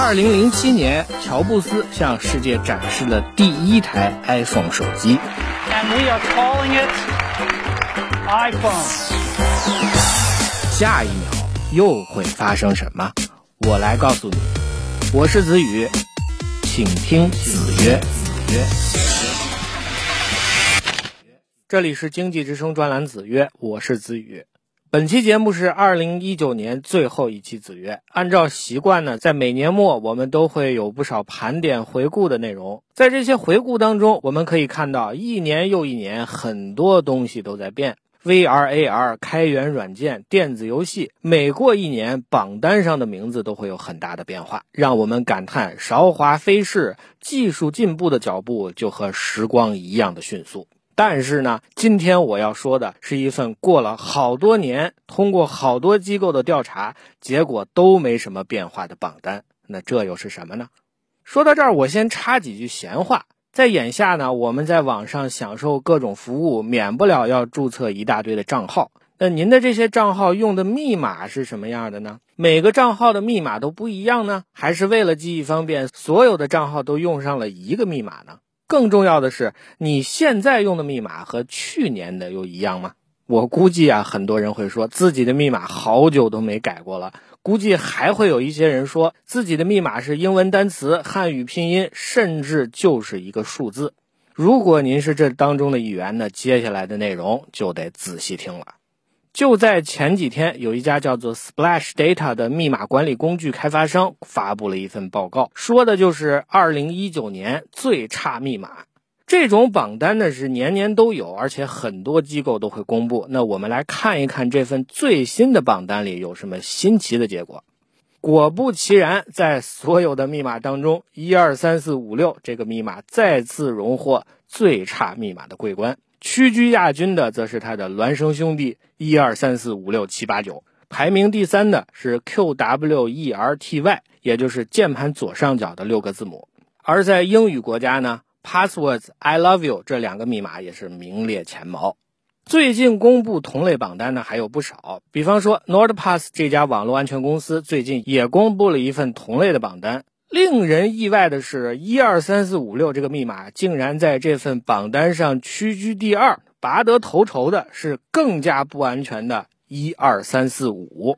二零零七年，乔布斯向世界展示了第一台 iPhone 手机。And we are calling it iPhone. 下一秒又会发生什么？我来告诉你。我是子宇，请听子曰。子曰，这里是经济之声专栏子曰，我是子宇。本期节目是二零一九年最后一期子曰。按照习惯呢，在每年末我们都会有不少盘点回顾的内容。在这些回顾当中，我们可以看到一年又一年，很多东西都在变。VR、AR、开源软件、电子游戏，每过一年，榜单上的名字都会有很大的变化，让我们感叹韶华飞逝，技术进步的脚步就和时光一样的迅速。但是呢，今天我要说的是一份过了好多年，通过好多机构的调查，结果都没什么变化的榜单。那这又是什么呢？说到这儿，我先插几句闲话。在眼下呢，我们在网上享受各种服务，免不了要注册一大堆的账号。那您的这些账号用的密码是什么样的呢？每个账号的密码都不一样呢，还是为了记忆方便，所有的账号都用上了一个密码呢？更重要的是，你现在用的密码和去年的又一样吗？我估计啊，很多人会说自己的密码好久都没改过了。估计还会有一些人说自己的密码是英文单词、汉语拼音，甚至就是一个数字。如果您是这当中的一员呢，接下来的内容就得仔细听了。就在前几天，有一家叫做 Splash Data 的密码管理工具开发商发布了一份报告，说的就是2019年最差密码。这种榜单呢是年年都有，而且很多机构都会公布。那我们来看一看这份最新的榜单里有什么新奇的结果。果不其然，在所有的密码当中，一二三四五六这个密码再次荣获最差密码的桂冠。屈居亚军的则是他的孪生兄弟一二三四五六七八九，排名第三的是 QWERTY，也就是键盘左上角的六个字母。而在英语国家呢？Passwords I love you 这两个密码也是名列前茅。最近公布同类榜单呢还有不少，比方说 NordPass 这家网络安全公司最近也公布了一份同类的榜单。令人意外的是，一二三四五六这个密码竟然在这份榜单上屈居第二，拔得头筹的是更加不安全的一二三四五。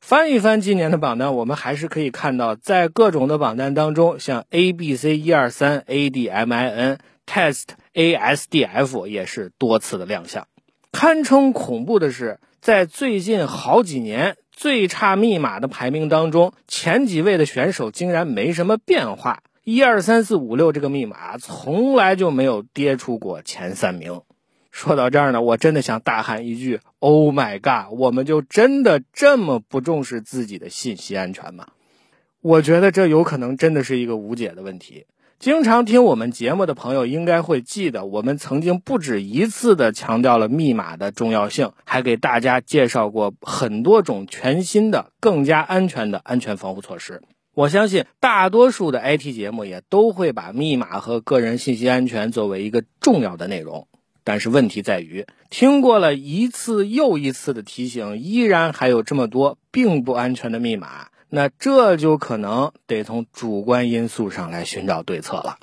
翻一翻今年的榜单，我们还是可以看到，在各种的榜单当中，像 A B C 一二三 A D M I N Test A S D F 也是多次的亮相。堪称恐怖的是，在最近好几年最差密码的排名当中，前几位的选手竟然没什么变化，一二三四五六这个密码从来就没有跌出过前三名。说到这儿呢，我真的想大喊一句：“Oh my god！” 我们就真的这么不重视自己的信息安全吗？我觉得这有可能真的是一个无解的问题。经常听我们节目的朋友应该会记得，我们曾经不止一次的强调了密码的重要性，还给大家介绍过很多种全新的、更加安全的安全防护措施。我相信大多数的 IT 节目也都会把密码和个人信息安全作为一个重要的内容。但是问题在于，听过了一次又一次的提醒，依然还有这么多并不安全的密码，那这就可能得从主观因素上来寻找对策了。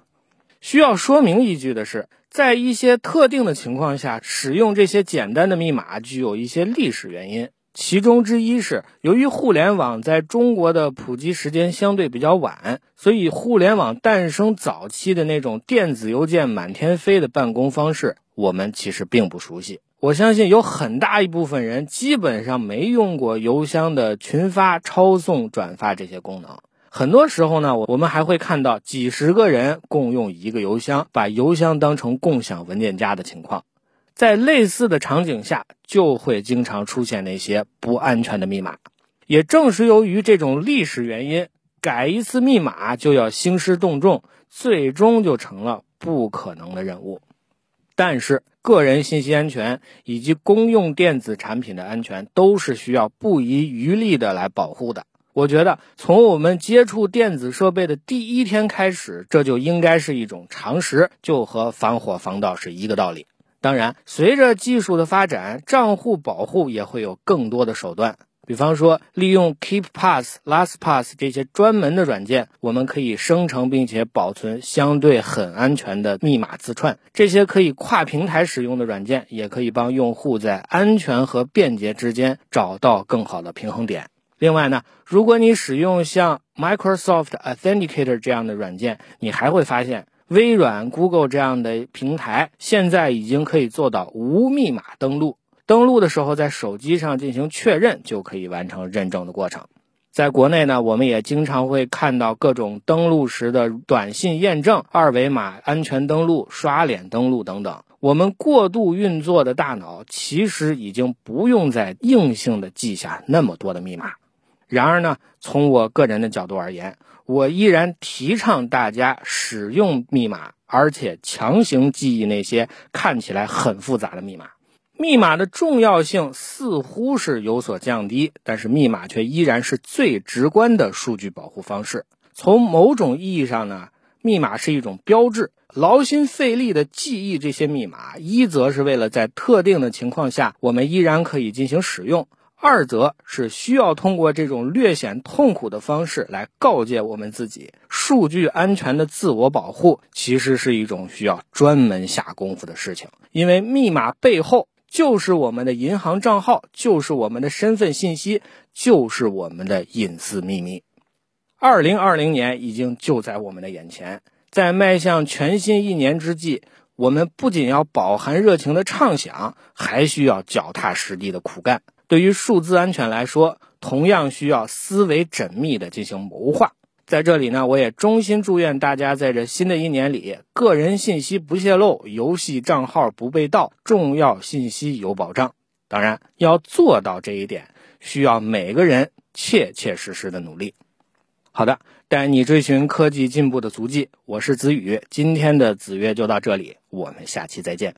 需要说明一句的是，在一些特定的情况下，使用这些简单的密码具有一些历史原因，其中之一是由于互联网在中国的普及时间相对比较晚，所以互联网诞生早期的那种电子邮件满天飞的办公方式。我们其实并不熟悉，我相信有很大一部分人基本上没用过邮箱的群发、抄送、转发这些功能。很多时候呢，我们还会看到几十个人共用一个邮箱，把邮箱当成共享文件夹的情况。在类似的场景下，就会经常出现那些不安全的密码。也正是由于这种历史原因，改一次密码就要兴师动众，最终就成了不可能的任务。但是，个人信息安全以及公用电子产品的安全都是需要不遗余力的来保护的。我觉得，从我们接触电子设备的第一天开始，这就应该是一种常识，就和防火防盗是一个道理。当然，随着技术的发展，账户保护也会有更多的手段。比方说，利用 KeepPass、LastPass 这些专门的软件，我们可以生成并且保存相对很安全的密码字串。这些可以跨平台使用的软件，也可以帮用户在安全和便捷之间找到更好的平衡点。另外呢，如果你使用像 Microsoft Authenticator 这样的软件，你还会发现，微软、Google 这样的平台现在已经可以做到无密码登录。登录的时候，在手机上进行确认，就可以完成认证的过程。在国内呢，我们也经常会看到各种登录时的短信验证、二维码安全登录、刷脸登录等等。我们过度运作的大脑，其实已经不用再硬性的记下那么多的密码。然而呢，从我个人的角度而言，我依然提倡大家使用密码，而且强行记忆那些看起来很复杂的密码。密码的重要性似乎是有所降低，但是密码却依然是最直观的数据保护方式。从某种意义上呢，密码是一种标志。劳心费力的记忆这些密码，一则是为了在特定的情况下，我们依然可以进行使用。二则是需要通过这种略显痛苦的方式来告诫我们自己，数据安全的自我保护其实是一种需要专门下功夫的事情。因为密码背后就是我们的银行账号，就是我们的身份信息，就是我们的隐私秘密。二零二零年已经就在我们的眼前，在迈向全新一年之际，我们不仅要饱含热情的畅想，还需要脚踏实地的苦干。对于数字安全来说，同样需要思维缜密的进行谋划。在这里呢，我也衷心祝愿大家在这新的一年里，个人信息不泄露，游戏账号不被盗，重要信息有保障。当然，要做到这一点，需要每个人切切实实的努力。好的，带你追寻科技进步的足迹，我是子宇。今天的子曰就到这里，我们下期再见。